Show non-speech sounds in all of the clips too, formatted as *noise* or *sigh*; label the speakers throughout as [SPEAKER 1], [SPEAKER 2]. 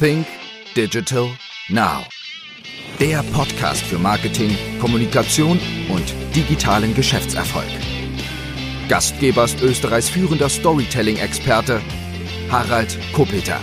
[SPEAKER 1] Think Digital Now. Der Podcast für Marketing, Kommunikation und digitalen Geschäftserfolg. Gastgeber ist Österreichs führender Storytelling-Experte Harald Kopeter.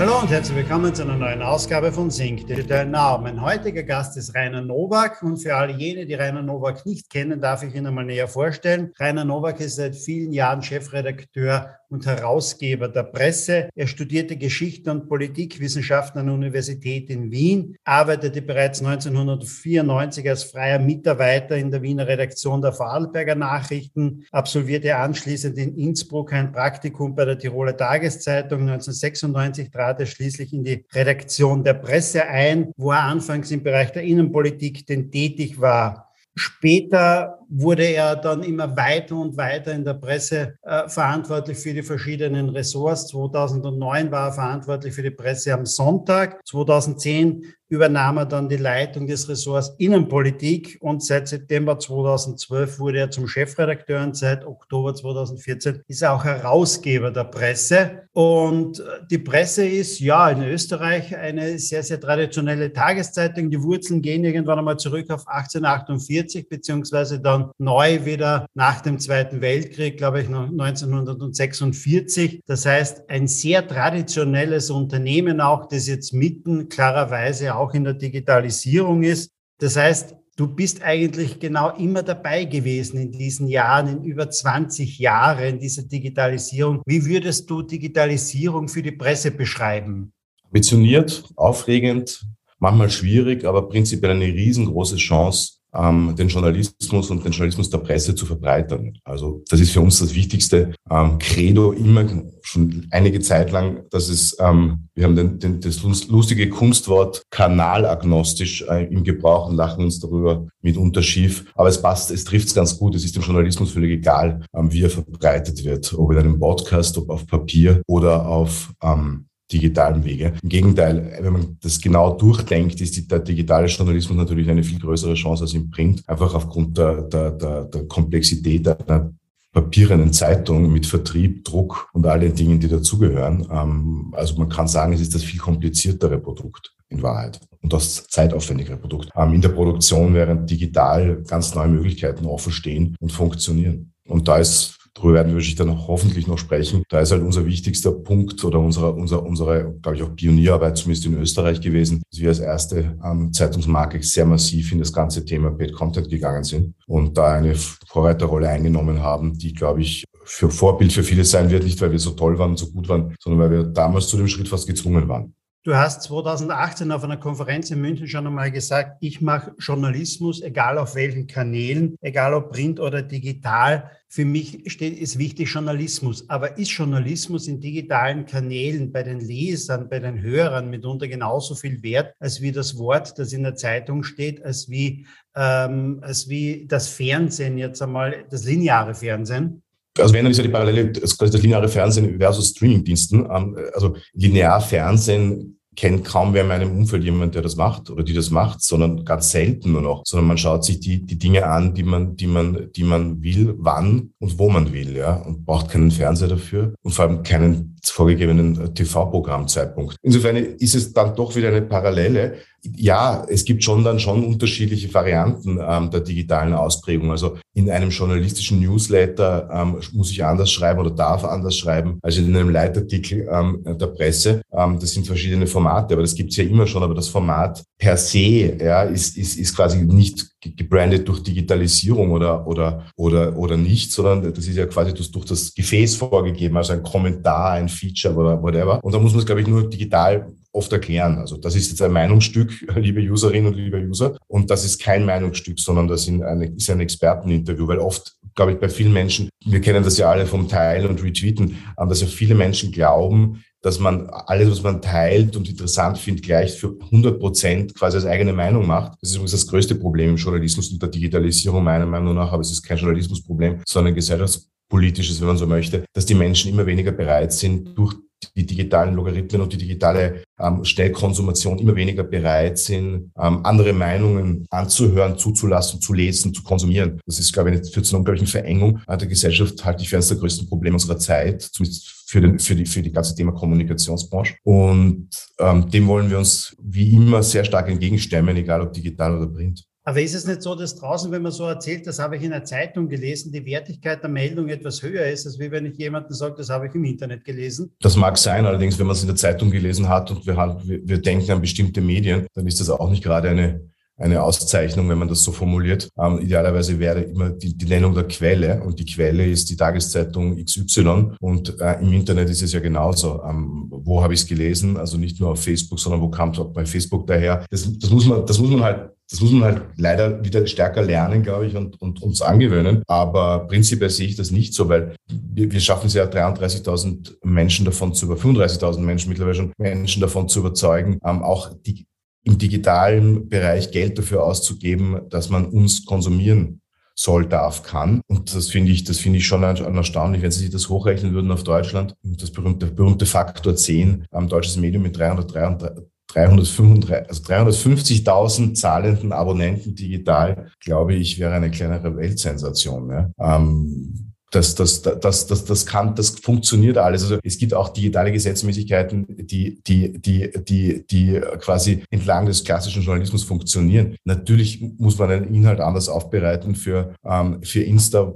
[SPEAKER 2] Hallo und herzlich willkommen zu einer neuen Ausgabe von Sync Digital Now. Mein heutiger Gast ist Rainer Nowak und für alle jene, die Rainer Nowak nicht kennen, darf ich ihn einmal näher vorstellen. Rainer Nowak ist seit vielen Jahren Chefredakteur und Herausgeber der Presse. Er studierte Geschichte und Politikwissenschaften an der Universität in Wien, arbeitete bereits 1994 als freier Mitarbeiter in der Wiener Redaktion der Vorarlberger Nachrichten, absolvierte anschließend in Innsbruck ein Praktikum bei der Tiroler Tageszeitung. 1996 trat er schließlich in die Redaktion der Presse ein, wo er anfangs im Bereich der Innenpolitik denn tätig war. Später wurde er dann immer weiter und weiter in der Presse äh, verantwortlich für die verschiedenen Ressorts. 2009 war er verantwortlich für die Presse am Sonntag. 2010 übernahm er dann die Leitung des Ressorts Innenpolitik und seit September 2012 wurde er zum Chefredakteur und seit Oktober 2014 ist er auch Herausgeber der Presse. Und die Presse ist ja in Österreich eine sehr, sehr traditionelle Tageszeitung. Die Wurzeln gehen irgendwann einmal zurück auf 1848 beziehungsweise dann neu wieder nach dem Zweiten Weltkrieg, glaube ich, 1946. Das heißt, ein sehr traditionelles Unternehmen auch, das jetzt mitten klarerweise auch in der Digitalisierung ist. Das heißt, du bist eigentlich genau immer dabei gewesen in diesen Jahren, in über 20 Jahren dieser Digitalisierung. Wie würdest du Digitalisierung für die Presse beschreiben?
[SPEAKER 3] Ambitioniert, aufregend, manchmal schwierig, aber prinzipiell eine riesengroße Chance, ähm, den Journalismus und den Journalismus der Presse zu verbreitern. Also das ist für uns das wichtigste ähm, Credo immer schon einige Zeit lang, dass es, ähm, wir haben den, den, das lustige Kunstwort kanalagnostisch äh, im Gebrauch und lachen uns darüber mitunter schief. Aber es passt, es trifft es ganz gut. Es ist dem Journalismus völlig egal, ähm, wie er verbreitet wird, ob in einem Podcast, ob auf Papier oder auf ähm, digitalen Wege. Im Gegenteil, wenn man das genau durchdenkt, ist der digitale Journalismus natürlich eine viel größere Chance als im Print, einfach aufgrund der, der, der, der Komplexität einer papierenden Zeitung mit Vertrieb, Druck und all den Dingen, die dazugehören. Ähm, also man kann sagen, es ist das viel kompliziertere Produkt in Wahrheit und das zeitaufwendigere Produkt. Ähm, in der Produktion während digital ganz neue Möglichkeiten offen stehen und funktionieren. Und da ist Darüber werden wir wahrscheinlich dann hoffentlich noch sprechen. Da ist halt unser wichtigster Punkt oder unsere, unsere, unsere glaube ich, auch Pionierarbeit, zumindest in Österreich gewesen, dass wir als erste ähm, Zeitungsmarke sehr massiv in das ganze Thema Paid Content gegangen sind und da eine Vorreiterrolle eingenommen haben, die, glaube ich, für Vorbild für viele sein wird, nicht weil wir so toll waren und so gut waren, sondern weil wir damals zu dem Schritt fast gezwungen waren.
[SPEAKER 2] Du hast 2018 auf einer Konferenz in München schon einmal gesagt, ich mache Journalismus, egal auf welchen Kanälen, egal ob print oder digital. Für mich steht, ist wichtig Journalismus. Aber ist Journalismus in digitalen Kanälen bei den Lesern, bei den Hörern mitunter genauso viel wert, als wie das Wort, das in der Zeitung steht, als wie, ähm, als wie das Fernsehen jetzt einmal, das lineare Fernsehen?
[SPEAKER 3] Also wenn dann ist ja die Parallele, das, das lineare Fernsehen versus Streamingdiensten. Ähm, also linear Fernsehen kennt kaum wer in meinem Umfeld jemand, der das macht oder die das macht, sondern ganz selten nur noch, sondern man schaut sich die, die Dinge an, die man, die man, die man will, wann und wo man will, ja, und braucht keinen Fernseher dafür und vor allem keinen vorgegebenen TV-Programmzeitpunkt. Insofern ist es dann doch wieder eine Parallele. Ja, es gibt schon dann schon unterschiedliche Varianten ähm, der digitalen Ausprägung. Also in einem journalistischen Newsletter ähm, muss ich anders schreiben oder darf anders schreiben als in einem Leitartikel ähm, der Presse. Ähm, das sind verschiedene Formate, aber das gibt es ja immer schon. Aber das Format per se ja, ist, ist, ist quasi nicht gebrandet durch Digitalisierung oder, oder, oder, oder nicht, sondern das ist ja quasi durch, durch das Gefäß vorgegeben, also ein Kommentar, ein Feature oder whatever. Und da muss man es, glaube ich, nur digital oft erklären. Also das ist jetzt ein Meinungsstück, *laughs* liebe Userinnen und liebe User. Und das ist kein Meinungsstück, sondern das ist ein, ist ein Experteninterview, weil oft, glaube ich, bei vielen Menschen, wir kennen das ja alle vom Teilen und Retweeten, dass ja viele Menschen glauben, dass man alles, was man teilt und interessant findet, gleich für 100 Prozent quasi als eigene Meinung macht. Das ist übrigens das größte Problem im Journalismus und der Digitalisierung meiner Meinung nach, aber es ist kein Journalismusproblem, sondern gesellschaftspolitisches, wenn man so möchte, dass die Menschen immer weniger bereit sind, durch die digitalen Logarithmen und die digitale ähm, Schnellkonsumation immer weniger bereit sind, ähm, andere Meinungen anzuhören, zuzulassen, zu lesen, zu konsumieren. Das ist, glaube ich, führt zu einer unglaublichen Verengung der Gesellschaft, halte ich für eines der größten Probleme unserer Zeit, zumindest für, den, für, die, für die ganze Thema Kommunikationsbranche. Und ähm, dem wollen wir uns wie immer sehr stark entgegenstemmen, egal ob digital oder print.
[SPEAKER 2] Aber ist es nicht so, dass draußen, wenn man so erzählt, das habe ich in der Zeitung gelesen, die Wertigkeit der Meldung etwas höher ist, als wie wenn ich jemanden sage, das habe ich im Internet gelesen?
[SPEAKER 3] Das mag sein, allerdings, wenn man es in der Zeitung gelesen hat und wir, wir, wir denken an bestimmte Medien, dann ist das auch nicht gerade eine eine Auszeichnung, wenn man das so formuliert. Ähm, idealerweise wäre immer die, die, Nennung der Quelle und die Quelle ist die Tageszeitung XY und äh, im Internet ist es ja genauso. Ähm, wo habe ich es gelesen? Also nicht nur auf Facebook, sondern wo kam es auch bei Facebook daher? Das, das, muss man, das muss man halt das muss man halt leider wieder stärker lernen, glaube ich, und, und uns angewöhnen. Aber prinzipiell sehe ich das nicht so, weil wir, wir schaffen es ja 33.000 Menschen davon zu über 35.000 Menschen mittlerweile schon Menschen davon zu überzeugen, ähm, auch die im digitalen Bereich Geld dafür auszugeben, dass man uns konsumieren soll, darf, kann. Und das finde ich, das finde ich schon erstaunlich, wenn Sie sich das hochrechnen würden auf Deutschland. Das berühmte, berühmte Faktor 10 am deutsches Medium mit 333, 335, also 350.000 zahlenden Abonnenten digital, glaube ich, wäre eine kleinere Weltsensation. Ja. Ähm, das, das, das, das, das kann, das funktioniert alles. Also es gibt auch digitale Gesetzmäßigkeiten, die, die, die, die, die quasi entlang des klassischen Journalismus funktionieren. Natürlich muss man den Inhalt anders aufbereiten für, ähm, für Insta,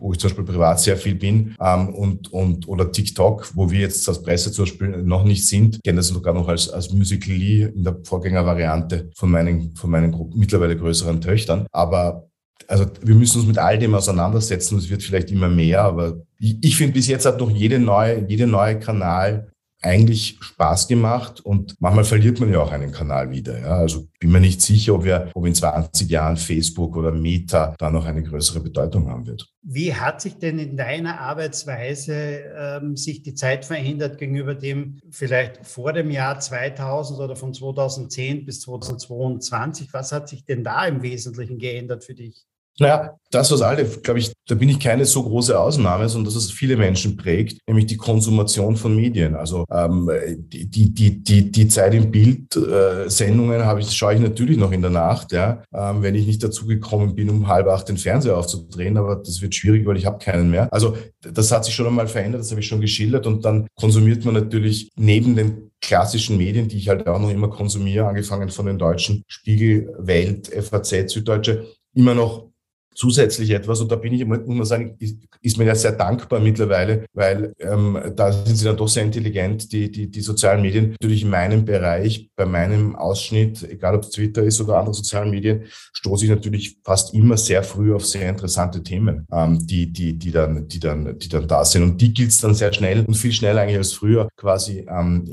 [SPEAKER 3] wo ich zum Beispiel privat sehr viel bin, ähm, und, und, oder TikTok, wo wir jetzt als Presse zum Beispiel noch nicht sind, kennen das sogar noch als, als Musical.ly in der Vorgängervariante von meinen, von meinen mittlerweile größeren Töchtern. Aber also wir müssen uns mit all dem auseinandersetzen. Es wird vielleicht immer mehr, aber ich, ich finde, bis jetzt hat noch jede neue, jede neue Kanal eigentlich Spaß gemacht und manchmal verliert man ja auch einen Kanal wieder. Ja. Also bin mir nicht sicher, ob wir, ob in 20 Jahren Facebook oder Meta da noch eine größere Bedeutung haben wird.
[SPEAKER 2] Wie hat sich denn in deiner Arbeitsweise ähm, sich die Zeit verändert gegenüber dem vielleicht vor dem Jahr 2000 oder von 2010 bis 2022? Was hat sich denn da im Wesentlichen geändert für dich?
[SPEAKER 3] Naja, das, was alle, glaube ich, da bin ich keine so große Ausnahme, sondern dass es viele Menschen prägt, nämlich die Konsumation von Medien. Also ähm, die, die, die, die, die Zeit im Bild äh, Sendungen habe ich, schaue ich natürlich noch in der Nacht, ja, ähm, wenn ich nicht dazu gekommen bin, um halb acht den Fernseher aufzudrehen, aber das wird schwierig, weil ich habe keinen mehr. Also das hat sich schon einmal verändert, das habe ich schon geschildert und dann konsumiert man natürlich neben den klassischen Medien, die ich halt auch noch immer konsumiere, angefangen von den deutschen Spiegel, Welt, FAZ, Süddeutsche, immer noch zusätzlich etwas. Und da bin ich, muss man sagen, ist, ist mir ja sehr dankbar mittlerweile, weil ähm, da sind sie dann doch sehr intelligent, die, die, die sozialen Medien. Natürlich in meinem Bereich, bei meinem Ausschnitt, egal ob es Twitter ist oder andere sozialen Medien, stoße ich natürlich fast immer sehr früh auf sehr interessante Themen, ähm, die, die, die, dann, die, dann, die dann da sind. Und die gilt es dann sehr schnell und viel schneller eigentlich als früher quasi ähm,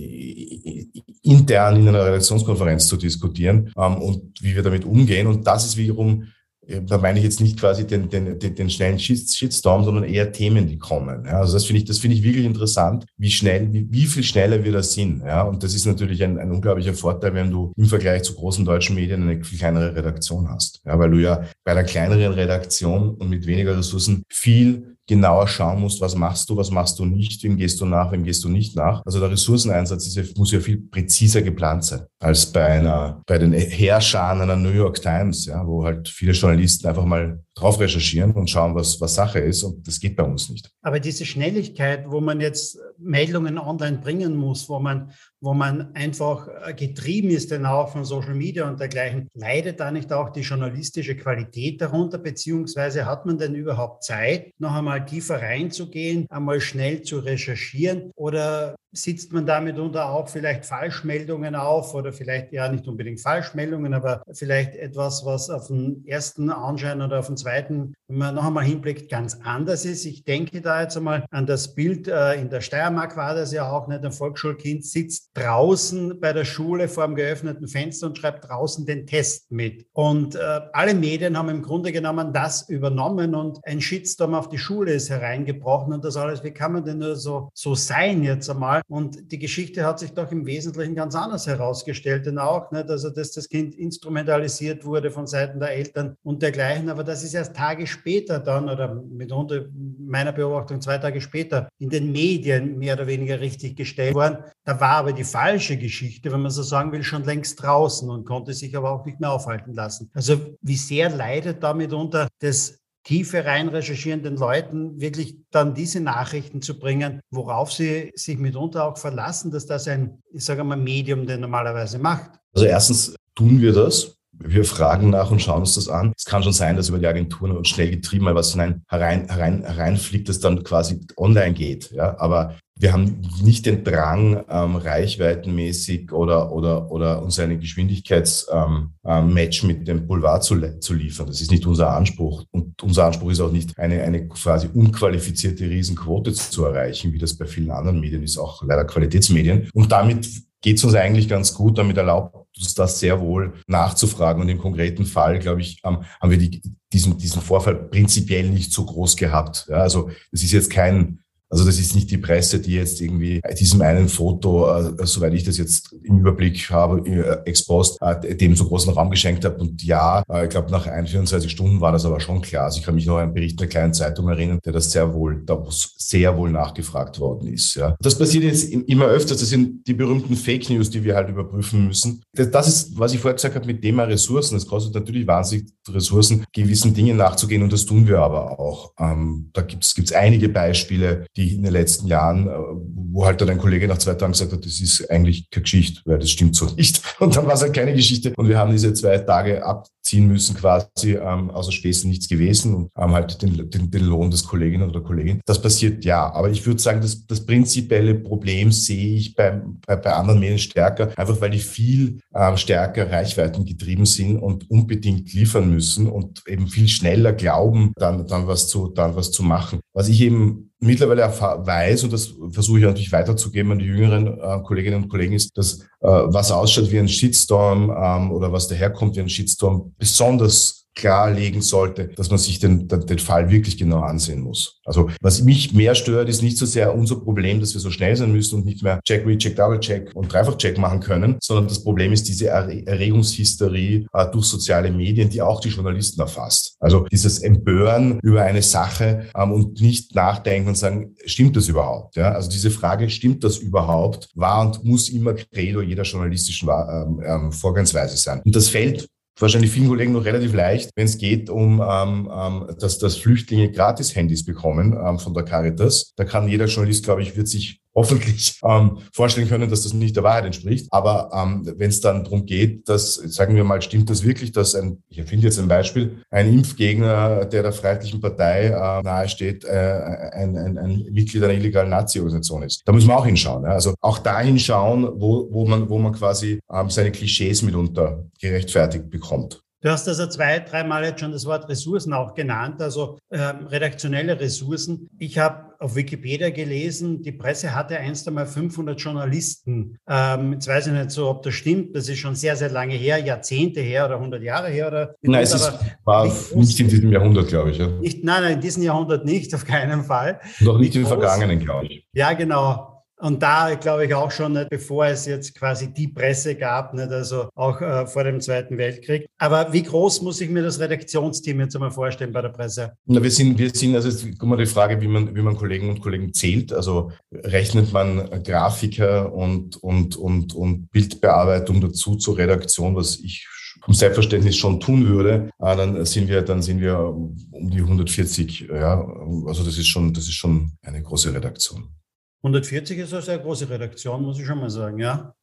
[SPEAKER 3] intern in einer Redaktionskonferenz zu diskutieren ähm, und wie wir damit umgehen. Und das ist wiederum da meine ich jetzt nicht quasi den, den, den, den schnellen Shitstorm, sondern eher Themen, die kommen. Ja, also das finde ich, das finde ich wirklich interessant, wie schnell, wie, wie viel schneller wir da sind. Ja, und das ist natürlich ein, ein unglaublicher Vorteil, wenn du im Vergleich zu großen deutschen Medien eine viel kleinere Redaktion hast. Ja, weil du ja bei einer kleineren Redaktion und mit weniger Ressourcen viel genauer schauen musst, was machst du, was machst du nicht, wem gehst du nach, wem gehst du nicht nach. Also der Ressourceneinsatz ja, muss ja viel präziser geplant sein als bei einer, bei den Herrschern einer New York Times, ja, wo halt viele Journalisten einfach mal drauf recherchieren und schauen, was, was Sache ist. Und das geht bei uns nicht.
[SPEAKER 2] Aber diese Schnelligkeit, wo man jetzt Meldungen online bringen muss, wo man, wo man einfach äh, getrieben ist, denn auch von Social Media und dergleichen, leidet da nicht auch die journalistische Qualität darunter? Beziehungsweise hat man denn überhaupt Zeit, noch einmal tiefer reinzugehen, einmal schnell zu recherchieren? Oder sitzt man damit unter auch vielleicht Falschmeldungen auf oder vielleicht ja nicht unbedingt Falschmeldungen, aber vielleicht etwas, was auf den ersten Anschein oder auf den zweiten, wenn man noch einmal hinblickt, ganz anders ist. Ich denke da jetzt einmal an das Bild äh, in der Steiermark war das ja auch nicht. Ein Volksschulkind sitzt draußen bei der Schule vor dem geöffneten Fenster und schreibt draußen den Test mit. Und äh, alle Medien haben im Grunde genommen das übernommen und ein Shitstorm auf die Schule ist hereingebrochen und das alles. Wie kann man denn nur so, so sein jetzt einmal? Und die Geschichte hat sich doch im Wesentlichen ganz anders herausgestellt, denn auch, nicht? also dass das Kind instrumentalisiert wurde von Seiten der Eltern und dergleichen. Aber das ist erst Tage später dann oder mitunter meiner Beobachtung zwei Tage später in den Medien mehr oder weniger richtig gestellt worden. Da war aber die falsche Geschichte, wenn man so sagen will, schon längst draußen und konnte sich aber auch nicht mehr aufhalten lassen. Also wie sehr leidet da mitunter das Tiefe rein recherchierenden Leuten wirklich dann diese Nachrichten zu bringen, worauf sie sich mitunter auch verlassen, dass das ein, ich sage mal, Medium der normalerweise macht?
[SPEAKER 3] Also erstens tun wir das. Wir fragen nach und schauen uns das an. Es kann schon sein, dass über die Agenturen schnell getrieben mal was hinein, herein, herein, hereinfliegt, das dann quasi online geht. Ja, aber wir haben nicht den Drang, ähm, reichweitenmäßig oder, oder, oder uns eine Geschwindigkeitsmatch ähm, äh, mit dem Boulevard zu, zu liefern. Das ist nicht unser Anspruch. Und unser Anspruch ist auch nicht, eine, eine quasi unqualifizierte Riesenquote zu erreichen, wie das bei vielen anderen Medien ist, auch leider Qualitätsmedien. Und damit geht es uns eigentlich ganz gut. Damit erlaubt uns das sehr wohl nachzufragen. Und im konkreten Fall, glaube ich, haben wir die, diesen, diesen Vorfall prinzipiell nicht so groß gehabt. Ja, also es ist jetzt kein also das ist nicht die Presse, die jetzt irgendwie diesem einen Foto, äh, soweit ich das jetzt im Überblick habe, äh, expost, äh, dem so großen Raum geschenkt hat. Und ja, äh, ich glaube, nach 21 Stunden war das aber schon klar. Also ich kann mich noch an einen Bericht der kleinen Zeitung erinnern, der das sehr wohl, da sehr wohl nachgefragt worden ist. Ja. Das passiert jetzt immer öfters. Das sind die berühmten Fake News, die wir halt überprüfen müssen. Das ist, was ich vorher gesagt habe, mit Thema Ressourcen. Es kostet natürlich wahnsinnig Ressourcen, gewissen Dingen nachzugehen und das tun wir aber auch. Ähm, da gibt es einige Beispiele, die in den letzten Jahren, äh, wo halt dann ein Kollege nach zwei Tagen gesagt hat, das ist eigentlich keine Geschichte, weil das stimmt so *laughs* nicht. Und dann war es halt keine Geschichte. Und wir haben diese zwei Tage abziehen müssen quasi, ähm, außer Späßen nichts gewesen und haben halt den, den, den Lohn des Kolleginnen oder Kollegin. Das passiert ja. Aber ich würde sagen, das, das prinzipielle Problem sehe ich bei, bei, bei anderen Medien stärker, einfach weil die viel ähm, stärker Reichweiten getrieben sind und unbedingt liefern müssen und eben viel schneller glauben, dann, dann was zu, dann was zu machen. Was ich eben mittlerweile weiß, und das versuche ich natürlich weiterzugeben an die jüngeren äh, Kolleginnen und Kollegen, ist, dass was ausschaut wie ein Shitstorm ähm, oder was daherkommt wie ein Shitstorm besonders klarlegen sollte, dass man sich den, den, Fall wirklich genau ansehen muss. Also was mich mehr stört, ist nicht so sehr unser Problem, dass wir so schnell sein müssen und nicht mehr Check, Recheck, Double Check und Dreifach Check machen können, sondern das Problem ist diese Erregungshysterie äh, durch soziale Medien, die auch die Journalisten erfasst. Also dieses Empören über eine Sache ähm, und nicht nachdenken und sagen, stimmt das überhaupt? Ja? Also diese Frage, stimmt das überhaupt, war und muss immer Credo jeder journalistischen ähm, ähm, Vorgehensweise sein. Und das fällt wahrscheinlich vielen Kollegen noch relativ leicht, wenn es geht um, ähm, ähm, dass, dass Flüchtlinge gratis Handys bekommen ähm, von der Caritas. Da kann jeder Journalist, glaube ich, wird sich hoffentlich ähm, vorstellen können, dass das nicht der Wahrheit entspricht. Aber ähm, wenn es dann darum geht, dass, sagen wir mal, stimmt das wirklich, dass ein, ich finde jetzt ein Beispiel, ein Impfgegner, der der Freiheitlichen Partei äh, nahesteht, äh, ein, ein, ein Mitglied einer illegalen Nazi-Organisation ist. Da müssen wir auch hinschauen. Ja? Also auch da hinschauen, wo, wo, man, wo man quasi ähm, seine Klischees mitunter gerechtfertigt bekommt.
[SPEAKER 2] Du hast also zwei, dreimal jetzt schon das Wort Ressourcen auch genannt, also ähm, redaktionelle Ressourcen. Ich habe auf Wikipedia gelesen, die Presse hatte einst einmal 500 Journalisten. Ähm, jetzt weiß ich nicht so, ob das stimmt. Das ist schon sehr, sehr lange her, Jahrzehnte her oder 100 Jahre her. Oder
[SPEAKER 3] nein, es ist, war nicht, nicht in diesem Jahrhundert, glaube ich. Ja.
[SPEAKER 2] Nicht, nein, nein, in diesem Jahrhundert nicht, auf keinen Fall.
[SPEAKER 3] Noch nicht im Vergangenen, glaube ich.
[SPEAKER 2] Ja, genau. Und da glaube ich auch schon, nicht, bevor es jetzt quasi die Presse gab, nicht, also auch äh, vor dem Zweiten Weltkrieg. Aber wie groß muss ich mir das Redaktionsteam jetzt einmal vorstellen bei der Presse?
[SPEAKER 3] Na, wir sind, wir sind, also jetzt guck mal die Frage, wie man, wie man Kollegen und Kollegen zählt. Also rechnet man Grafiker und, und, und, und Bildbearbeitung dazu zur Redaktion, was ich vom Selbstverständnis schon tun würde, äh, dann sind wir, dann sind wir um die 140. Ja, also das ist schon, das ist schon eine große Redaktion.
[SPEAKER 2] 140 ist eine sehr große Redaktion, muss ich schon mal sagen, ja.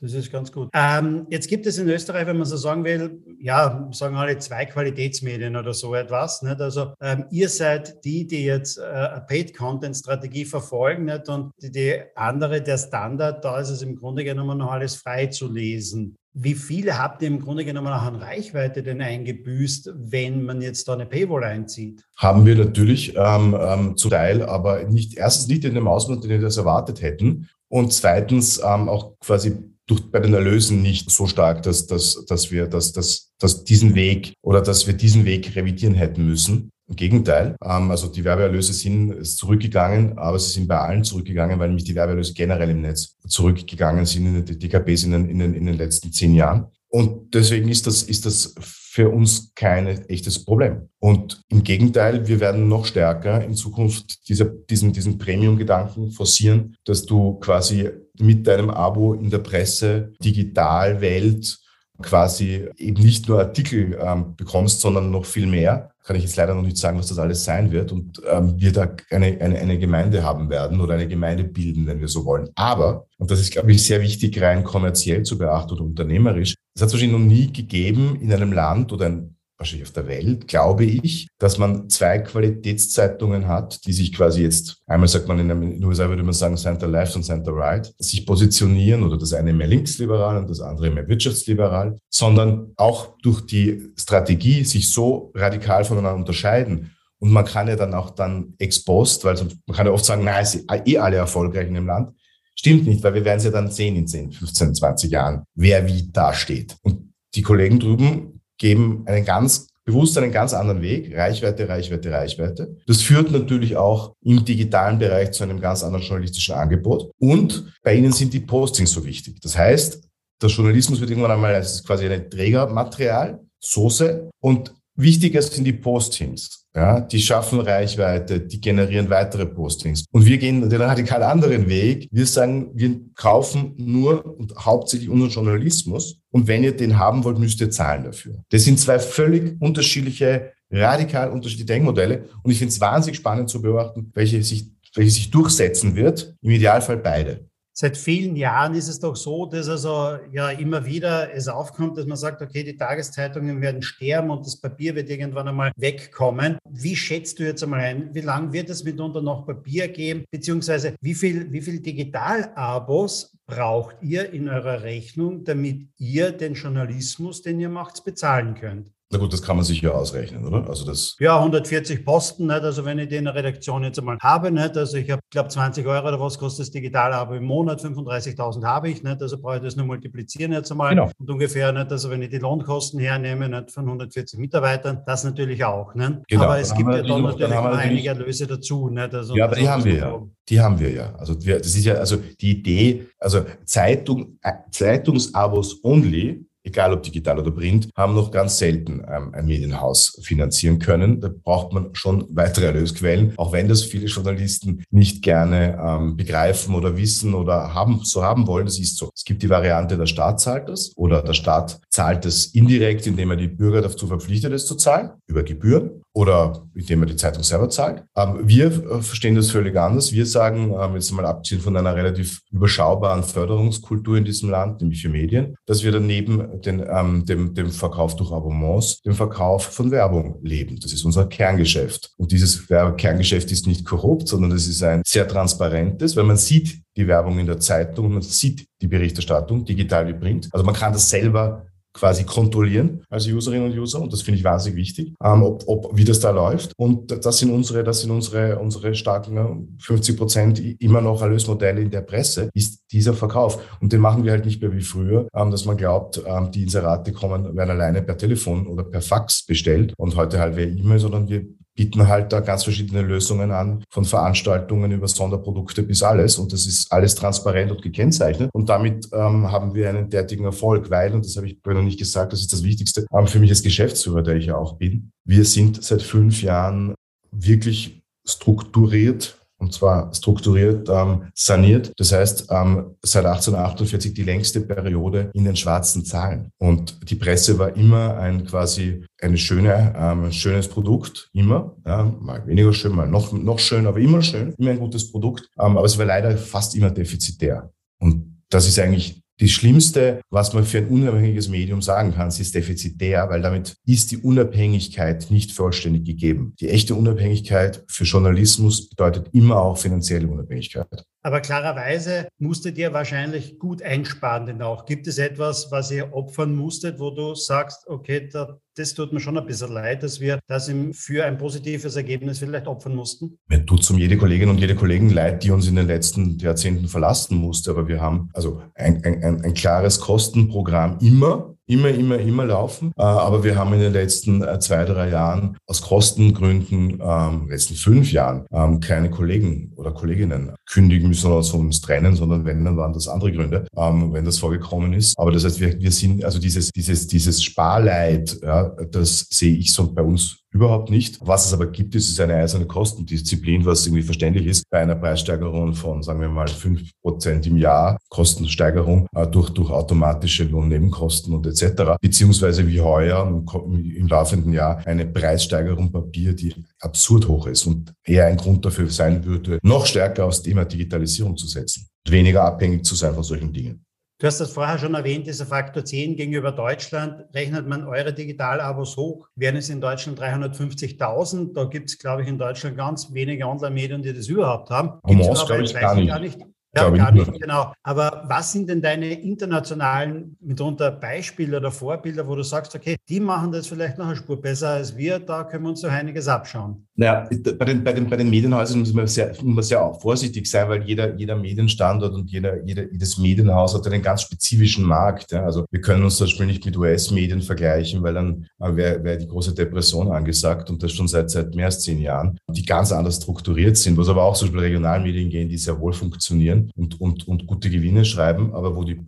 [SPEAKER 2] Das ist ganz gut. Ähm, jetzt gibt es in Österreich, wenn man so sagen will, ja, sagen alle zwei Qualitätsmedien oder so etwas. Nicht? Also ähm, ihr seid die, die jetzt äh, eine Paid-Content-Strategie verfolgen nicht? und die, die, andere, der Standard, da ist es im Grunde genommen noch alles frei zu lesen. Wie viele habt ihr im Grunde genommen auch an Reichweite denn eingebüßt, wenn man jetzt da eine Paywall einzieht?
[SPEAKER 3] Haben wir natürlich ähm, ähm, zu Teil, aber nicht erstens nicht in dem Ausmaß, den wir das erwartet hätten. Und zweitens ähm, auch quasi durch, bei den Erlösen nicht so stark, dass, dass, dass wir dass, dass, dass diesen Weg oder dass wir diesen Weg revidieren hätten müssen. Im Gegenteil, ähm, also die Werbeerlöse sind zurückgegangen, aber sie sind bei allen zurückgegangen, weil nämlich die Werbeerlöse generell im Netz zurückgegangen sind in den DKBs in den, in den, in den letzten zehn Jahren. Und deswegen ist das, ist das für uns kein echtes Problem. Und im Gegenteil, wir werden noch stärker in Zukunft dieser, diesen, diesen Premium-Gedanken forcieren, dass du quasi mit deinem Abo in der Presse, Digitalwelt quasi eben nicht nur Artikel ähm, bekommst, sondern noch viel mehr. Kann ich jetzt leider noch nicht sagen, was das alles sein wird und ähm, wir da eine, eine, eine Gemeinde haben werden oder eine Gemeinde bilden, wenn wir so wollen. Aber, und das ist, glaube ich, sehr wichtig, rein kommerziell zu beachten oder unternehmerisch, es hat es wahrscheinlich noch nie gegeben in einem Land oder ein wahrscheinlich auf der Welt, glaube ich, dass man zwei Qualitätszeitungen hat, die sich quasi jetzt, einmal sagt man in den USA würde man sagen Center Left und Center Right, sich positionieren oder das eine mehr linksliberal und das andere mehr wirtschaftsliberal, sondern auch durch die Strategie sich so radikal voneinander unterscheiden. Und man kann ja dann auch dann ex post, weil man kann ja oft sagen, nein, ist eh alle erfolgreich in dem Land. Stimmt nicht, weil wir werden es ja dann sehen in 10, 15, 20 Jahren, wer wie dasteht. Und die Kollegen drüben geben einen ganz bewusst einen ganz anderen Weg. Reichweite, Reichweite, Reichweite. Das führt natürlich auch im digitalen Bereich zu einem ganz anderen journalistischen Angebot. Und bei Ihnen sind die Postings so wichtig. Das heißt, der Journalismus wird irgendwann einmal, es quasi ein Trägermaterial, Soße. Und wichtiger sind die Postings. Ja, die schaffen Reichweite, die generieren weitere Postings. Und wir gehen den radikal anderen Weg. Wir sagen, wir kaufen nur und hauptsächlich unseren Journalismus. Und wenn ihr den haben wollt, müsst ihr zahlen dafür. Das sind zwei völlig unterschiedliche, radikal unterschiedliche Denkmodelle. Und ich finde es wahnsinnig spannend zu beobachten, welche sich, welche sich durchsetzen wird. Im Idealfall beide
[SPEAKER 2] seit vielen Jahren ist es doch so, dass also ja immer wieder es aufkommt, dass man sagt, okay, die Tageszeitungen werden sterben und das Papier wird irgendwann einmal wegkommen. Wie schätzt du jetzt einmal ein, wie lange wird es mitunter noch Papier geben, beziehungsweise wie viel, wie viel Digital-Abos braucht ihr in eurer Rechnung, damit ihr den Journalismus, den ihr macht, bezahlen könnt?
[SPEAKER 3] Na gut, das kann man sich ja ausrechnen, oder? Also das
[SPEAKER 2] ja, 140 Posten, nicht? also wenn ich die in der Redaktion jetzt einmal habe, nicht? also ich habe, glaube 20 Euro oder was kostet das Digitalabo im Monat, 35.000 habe ich, nicht? also brauche ich das nur multiplizieren jetzt einmal genau. und ungefähr, nicht? also wenn ich die Lohnkosten hernehme nicht? von 140 Mitarbeitern, das natürlich auch. Nicht? Genau, aber es gibt ja dann natürlich dann einige Erlöse dazu. Nicht?
[SPEAKER 3] Also ja, aber die haben wir ja. Die haben wir ja. Also wir, das ist ja, also die Idee, also Zeitung, äh, Zeitungsabos only egal ob digital oder print, haben noch ganz selten ähm, ein Medienhaus finanzieren können. Da braucht man schon weitere Erlösquellen, auch wenn das viele Journalisten nicht gerne ähm, begreifen oder wissen oder haben, so haben wollen. Das ist so. Es gibt die Variante, der Staat zahlt das oder der Staat zahlt es indirekt, indem er die Bürger dazu verpflichtet, es zu zahlen, über Gebühren oder indem er die Zeitung selber zahlt. Ähm, wir äh, verstehen das völlig anders. Wir sagen, ähm, jetzt mal abgesehen von einer relativ überschaubaren Förderungskultur in diesem Land, nämlich für Medien, dass wir daneben den, ähm, dem, dem Verkauf durch Abonnements, dem Verkauf von Werbung leben. Das ist unser Kerngeschäft. Und dieses Kerngeschäft ist nicht korrupt, sondern es ist ein sehr transparentes, weil man sieht die Werbung in der Zeitung, man sieht die Berichterstattung, digital wie Print. Also man kann das selber quasi kontrollieren als Userinnen und User und das finde ich wahnsinnig wichtig, ähm, ob, ob, wie das da läuft. Und das sind unsere, das sind unsere, unsere starken 50 ne, Prozent immer noch Erlösmodelle in der Presse, ist dieser Verkauf. Und den machen wir halt nicht mehr wie früher, ähm, dass man glaubt, ähm, die Inserate kommen, werden alleine per Telefon oder per Fax bestellt und heute halt wer E-Mail, sondern wir bieten halt da ganz verschiedene Lösungen an, von Veranstaltungen über Sonderprodukte bis alles. Und das ist alles transparent und gekennzeichnet. Und damit ähm, haben wir einen derartigen Erfolg, weil, und das habe ich noch nicht gesagt, das ist das Wichtigste, ähm, für mich als Geschäftsführer, der ich ja auch bin, wir sind seit fünf Jahren wirklich strukturiert und zwar strukturiert ähm, saniert. Das heißt, ähm, seit 1848 die längste Periode in den schwarzen Zahlen. Und die Presse war immer ein quasi eine schöne, ähm, schönes Produkt, immer. Ja, mal weniger schön, mal noch, noch schön, aber immer schön, immer ein gutes Produkt. Ähm, aber es war leider fast immer defizitär. Und das ist eigentlich das Schlimmste, was man für ein unabhängiges Medium sagen kann, ist defizitär, weil damit ist die Unabhängigkeit nicht vollständig gegeben. Die echte Unabhängigkeit für Journalismus bedeutet immer auch finanzielle Unabhängigkeit.
[SPEAKER 2] Aber klarerweise musstet ihr wahrscheinlich gut einsparen, denn auch gibt es etwas, was ihr opfern musstet, wo du sagst, okay, da, das tut mir schon ein bisschen leid, dass wir das für ein positives Ergebnis vielleicht opfern mussten?
[SPEAKER 3] Mir tut es um jede Kollegin und jede Kollegen leid, die uns in den letzten Jahrzehnten verlassen musste. Aber wir haben also ein, ein, ein klares Kostenprogramm immer immer, immer, immer laufen. Äh, aber wir haben in den letzten äh, zwei, drei Jahren aus Kostengründen, ähm, letzten fünf Jahren, ähm, keine Kollegen oder Kolleginnen kündigen müssen oder uns trennen, sondern wenn, dann waren das andere Gründe, ähm, wenn das vorgekommen ist. Aber das heißt, wir, wir sind, also dieses, dieses, dieses Sparleid, ja, das sehe ich so bei uns Überhaupt nicht. Was es aber gibt, ist, ist eine eiserne Kostendisziplin, was irgendwie verständlich ist. Bei einer Preissteigerung von, sagen wir mal, fünf Prozent im Jahr, Kostensteigerung äh, durch, durch automatische Lohnnebenkosten und etc. Beziehungsweise wie heuer im laufenden Jahr eine Preissteigerung Papier, die absurd hoch ist und eher ein Grund dafür sein würde, noch stärker aufs Thema Digitalisierung zu setzen, weniger abhängig zu sein von solchen Dingen.
[SPEAKER 2] Du hast das vorher schon erwähnt, dieser Faktor 10 gegenüber Deutschland. Rechnet man eure Digitalabos hoch, wären es in Deutschland 350.000. Da gibt es, glaube ich, in Deutschland ganz wenige Online-Medien, die das überhaupt haben.
[SPEAKER 3] Gibt's Homos, glaube ich, gar nicht. gar nicht.
[SPEAKER 2] Ja, gar nicht, genau. Aber was sind denn deine internationalen, mitunter Beispiele oder Vorbilder, wo du sagst, okay, die machen das vielleicht noch eine Spur besser als wir, da können wir uns so einiges abschauen?
[SPEAKER 3] Naja, bei den, bei den, bei den Medienhäusern muss man sehr, muss man sehr vorsichtig sein, weil jeder, jeder Medienstandort und jeder, jeder, jedes Medienhaus hat einen ganz spezifischen Markt. Ja. Also wir können uns zum Beispiel nicht mit US-Medien vergleichen, weil dann äh, wäre wär die große Depression angesagt und das schon seit, seit mehr als zehn Jahren, die ganz anders strukturiert sind, was aber auch zum Beispiel Regionalmedien gehen, die sehr wohl funktionieren und, und, und gute Gewinne schreiben, aber wo die,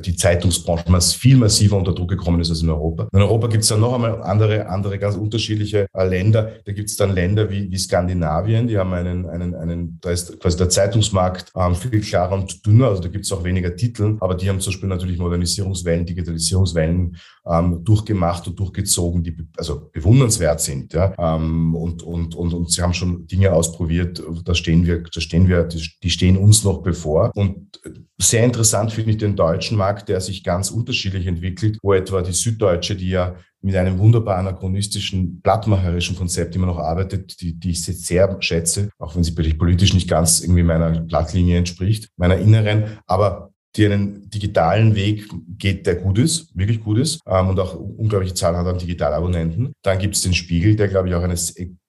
[SPEAKER 3] die Zeitungsbranche viel massiver unter Druck gekommen ist als in Europa. In Europa gibt es dann noch einmal andere, andere ganz unterschiedliche äh, Länder. Da gibt es dann Länder wie, wie Skandinavien, die haben einen, einen, einen, da ist quasi der Zeitungsmarkt ähm, viel klarer und dünner, also da gibt es auch weniger Titel, aber die haben zum Beispiel natürlich Modernisierungswellen, Digitalisierungswellen ähm, durchgemacht und durchgezogen, die also bewundernswert sind. Ja? Ähm, und, und, und, und sie haben schon Dinge ausprobiert, da stehen wir, da stehen wir, die stehen uns noch bevor. Und sehr interessant finde ich den deutschen Markt, der sich ganz unterschiedlich entwickelt, wo etwa die Süddeutsche, die ja mit einem wunderbar anachronistischen, blattmacherischen Konzept immer noch arbeitet, die, die ich sehr schätze, auch wenn sie politisch nicht ganz irgendwie meiner Blattlinie entspricht, meiner inneren, aber die einen digitalen Weg geht, der gut ist, wirklich gut ist ähm, und auch unglaubliche Zahl hat an Digitalabonnenten. Dann gibt es den Spiegel, der, glaube ich, auch eine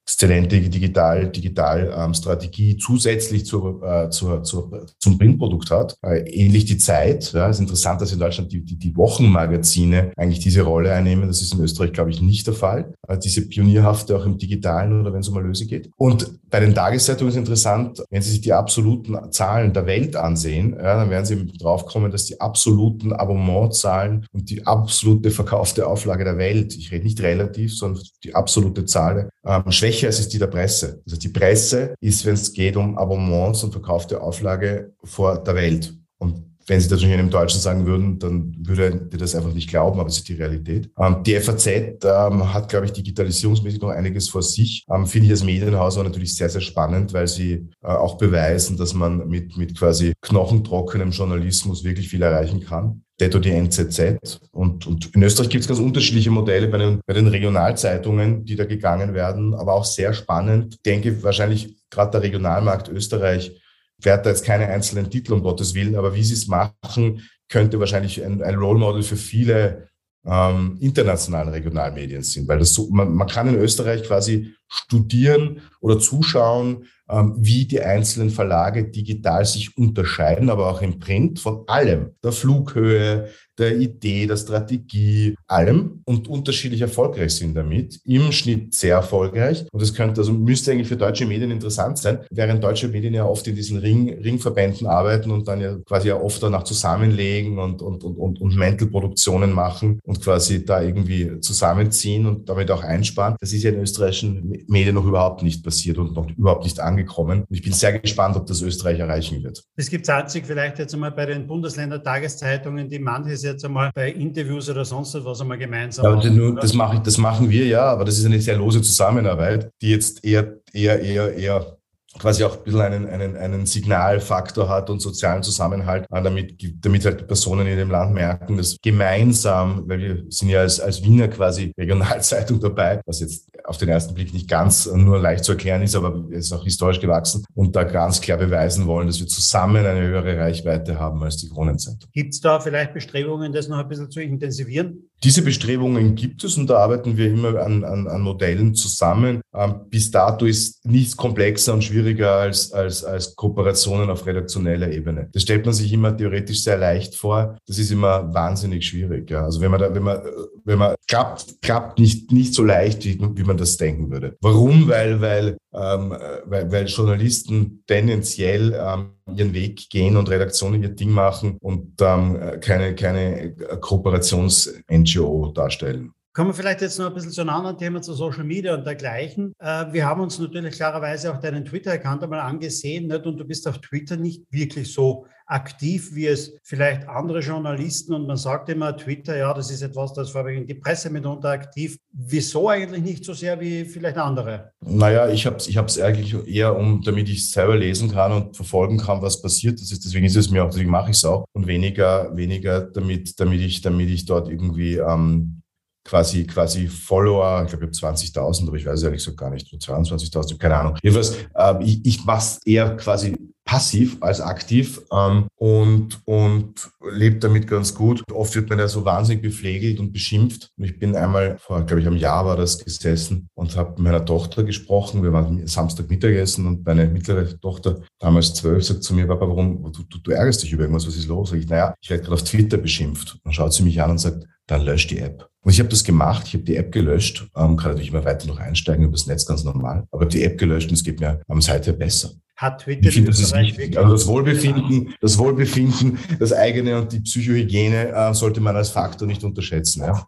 [SPEAKER 3] exzellente Digital, Digital ähm, Strategie zusätzlich zur, äh, zur, zur, zum Printprodukt hat. Äh, ähnlich die Zeit. Ja, es ist interessant, dass in Deutschland die, die, die Wochenmagazine eigentlich diese Rolle einnehmen. Das ist in Österreich, glaube ich, nicht der Fall. Äh, diese Pionierhafte auch im Digitalen oder wenn es um Erlöse geht. Und bei den Tageszeitungen ist interessant, wenn Sie sich die absoluten Zahlen der Welt ansehen, ja, dann werden Sie draufkommen, dass die absoluten Abonnementzahlen und die absolute verkaufte Auflage der Welt, ich rede nicht relativ, sondern die absolute Zahl, ähm, schwächer schwächer ist die der Presse. Also die Presse ist, wenn es geht um Abonnements und verkaufte Auflage vor der Welt. Und wenn Sie das in einem Deutschen sagen würden, dann würde die das einfach nicht glauben, aber es ist die Realität. Ähm, die FAZ ähm, hat, glaube ich, digitalisierungsmäßig noch einiges vor sich. Ähm, Finde ich als Medienhaus auch natürlich sehr, sehr spannend, weil sie äh, auch beweisen, dass man mit, mit quasi knochentrockenem Journalismus wirklich viel erreichen kann. Detto die NZZ. Und, und in Österreich gibt es ganz unterschiedliche Modelle bei den, bei den Regionalzeitungen, die da gegangen werden, aber auch sehr spannend. Ich denke wahrscheinlich gerade der Regionalmarkt Österreich werde da jetzt keine einzelnen Titel, um Gottes Willen, aber wie sie es machen, könnte wahrscheinlich ein, ein Role Model für viele ähm, internationalen Regionalmedien sind, weil das so, man, man kann in Österreich quasi studieren oder zuschauen, ähm, wie die einzelnen Verlage digital sich unterscheiden, aber auch im Print von allem, der Flughöhe, der Idee, der Strategie, allem und unterschiedlich erfolgreich sind damit. Im Schnitt sehr erfolgreich. Und das könnte, also müsste eigentlich für deutsche Medien interessant sein, während deutsche Medien ja oft in diesen Ring, Ringverbänden arbeiten und dann ja quasi ja oft danach zusammenlegen und, und, und, und, und Mäntelproduktionen machen und quasi da irgendwie zusammenziehen und damit auch einsparen. Das ist ja in österreichischen Medien noch überhaupt nicht passiert und noch überhaupt nicht angekommen. Und ich bin sehr gespannt, ob das Österreich erreichen wird.
[SPEAKER 2] Es gibt einzig vielleicht jetzt einmal bei den Bundesländer-Tageszeitungen, die manches jetzt einmal bei Interviews oder sonst was einmal gemeinsam
[SPEAKER 3] ja, machen. Nur, das, mache ich, das machen wir ja, aber das ist eine sehr lose Zusammenarbeit, die jetzt eher, eher, eher, eher quasi auch ein bisschen einen, einen, einen Signalfaktor hat und sozialen Zusammenhalt, äh, damit, damit halt Personen in dem Land merken, dass gemeinsam, weil wir sind ja als, als Wiener quasi Regionalzeitung dabei, was jetzt auf den ersten Blick nicht ganz nur leicht zu erklären ist, aber es ist auch historisch gewachsen und da ganz klar beweisen wollen, dass wir zusammen eine höhere Reichweite haben als die Kronenzeitung.
[SPEAKER 2] Gibt es da vielleicht Bestrebungen, das noch ein bisschen zu intensivieren?
[SPEAKER 3] Diese Bestrebungen gibt es und da arbeiten wir immer an, an, an Modellen zusammen. Ähm, bis dato ist nichts komplexer und schwieriger als, als, als Kooperationen auf redaktioneller Ebene. Das stellt man sich immer theoretisch sehr leicht vor. Das ist immer wahnsinnig schwierig. Ja. Also wenn man da, wenn man, wenn man klappt, klappt nicht, nicht so leicht, wie, wie man das denken würde. Warum? Weil, weil, ähm, weil, weil Journalisten tendenziell ähm, ihren Weg gehen und Redaktionen ihr Ding machen und ähm, keine, keine Kooperations-NGO darstellen.
[SPEAKER 2] Kommen wir vielleicht jetzt noch ein bisschen zu einem anderen Thema, zu Social Media und dergleichen. Äh, wir haben uns natürlich klarerweise auch deinen Twitter-Account einmal angesehen nicht? und du bist auf Twitter nicht wirklich so aktiv, wie es vielleicht andere Journalisten und man sagt immer, Twitter, ja, das ist etwas, das vorwiegend die Presse mitunter aktiv. Wieso eigentlich nicht so sehr wie vielleicht andere?
[SPEAKER 3] Naja, ich habe es ich eigentlich eher, um, damit ich selber lesen kann und verfolgen kann, was passiert. Das ist, deswegen ist es mir auch, deswegen mache ich es auch und weniger, weniger damit, damit ich, damit ich dort irgendwie ähm, quasi, quasi Follower, ich glaube, ich habe 20.000, aber ich weiß ehrlich so gar nicht, 22.000, keine Ahnung. Jedenfalls, äh, ich, ich mache es eher quasi passiv als aktiv ähm, und, und lebt damit ganz gut. Oft wird man ja so wahnsinnig bepflegelt und beschimpft. Und ich bin einmal, vor, glaube ich, einem Jahr war das gesessen und habe mit meiner Tochter gesprochen. Wir waren Samstag Mittagessen und meine mittlere Tochter, damals zwölf, sagt zu mir, Papa, warum, du, du, du ärgerst dich über irgendwas, was ist los? Sag ich, naja, ich werde gerade auf Twitter beschimpft. Dann schaut sie mich an und sagt, dann lösch die App. Und ich habe das gemacht, ich habe die App gelöscht, ähm, kann natürlich immer weiter noch einsteigen über das Netz, ganz normal, aber die App gelöscht und es geht mir am Seite besser.
[SPEAKER 2] Hat Twitter
[SPEAKER 3] ich finde, das ist wichtig. Also das Wohlbefinden, das Wohlbefinden, das eigene und die Psychohygiene äh, sollte man als Faktor nicht unterschätzen. Ja?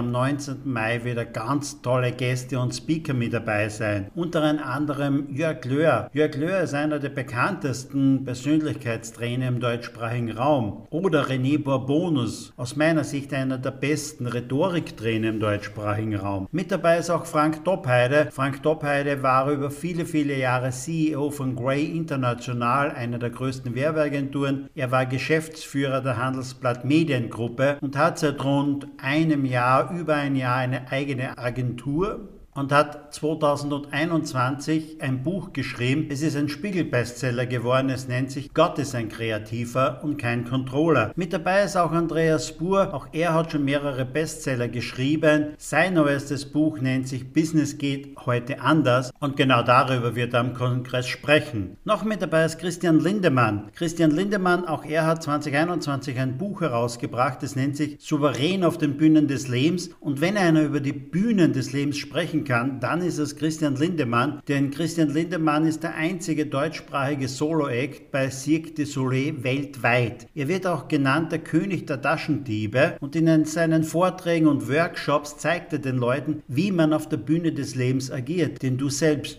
[SPEAKER 2] am 19. Mai wieder ganz tolle Gäste und Speaker mit dabei sein. Unter anderem Jörg Löhr. Jörg Löhr ist einer der bekanntesten Persönlichkeitstrainer im deutschsprachigen Raum. Oder René Bourbonus, aus meiner Sicht einer der besten Rhetoriktrainer im deutschsprachigen Raum. Mit dabei ist auch Frank Doppheide. Frank Doppheide war über viele, viele Jahre CEO von Grey International, einer der größten Werbeagenturen. Er war Geschäftsführer der Handelsblatt Mediengruppe und hat seit rund einem Jahr über ein Jahr eine eigene Agentur und hat 2021 ein Buch geschrieben. Es ist ein Spiegel-Bestseller geworden. Es nennt sich Gott ist ein Kreativer und kein Controller. Mit dabei ist auch Andreas Spur. Auch er hat schon mehrere Bestseller geschrieben. Sein neuestes Buch nennt sich Business geht heute anders und genau darüber wird er am Kongress sprechen. Noch mit dabei ist Christian Lindemann. Christian Lindemann, auch er hat 2021 ein Buch herausgebracht. Es nennt sich Souverän auf den Bühnen des Lebens und wenn einer über die Bühnen des Lebens sprechen sprechen kann, dann ist es Christian Lindemann, denn Christian Lindemann ist der einzige deutschsprachige Solo-Act bei Cirque du Soleil weltweit. Er wird auch genannt der König der Taschendiebe und in seinen Vorträgen und Workshops zeigt er den Leuten, wie man auf der Bühne des Lebens agiert, denn du selbst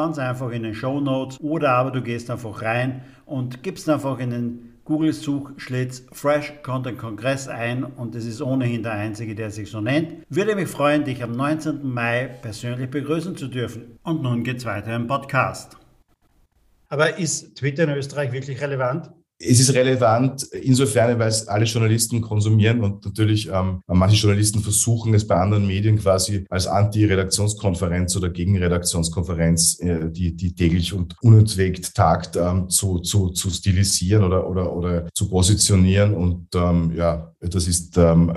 [SPEAKER 2] einfach in den Show Notes oder aber du gehst einfach rein und gibst einfach in den Google-Suchschlitz Fresh Content Kongress ein und es ist ohnehin der einzige, der sich so nennt. Würde mich freuen, dich am 19. Mai persönlich begrüßen zu dürfen. Und nun geht's weiter im Podcast. Aber ist Twitter in Österreich wirklich relevant?
[SPEAKER 3] Es ist relevant insofern, weil es alle Journalisten konsumieren und natürlich ähm, manche Journalisten versuchen es bei anderen Medien quasi als Anti-Redaktionskonferenz oder Gegenredaktionskonferenz, äh, die, die täglich und unentwegt tagt, ähm, zu, zu, zu stilisieren oder, oder, oder zu positionieren. Und ähm, ja, das ist, ähm,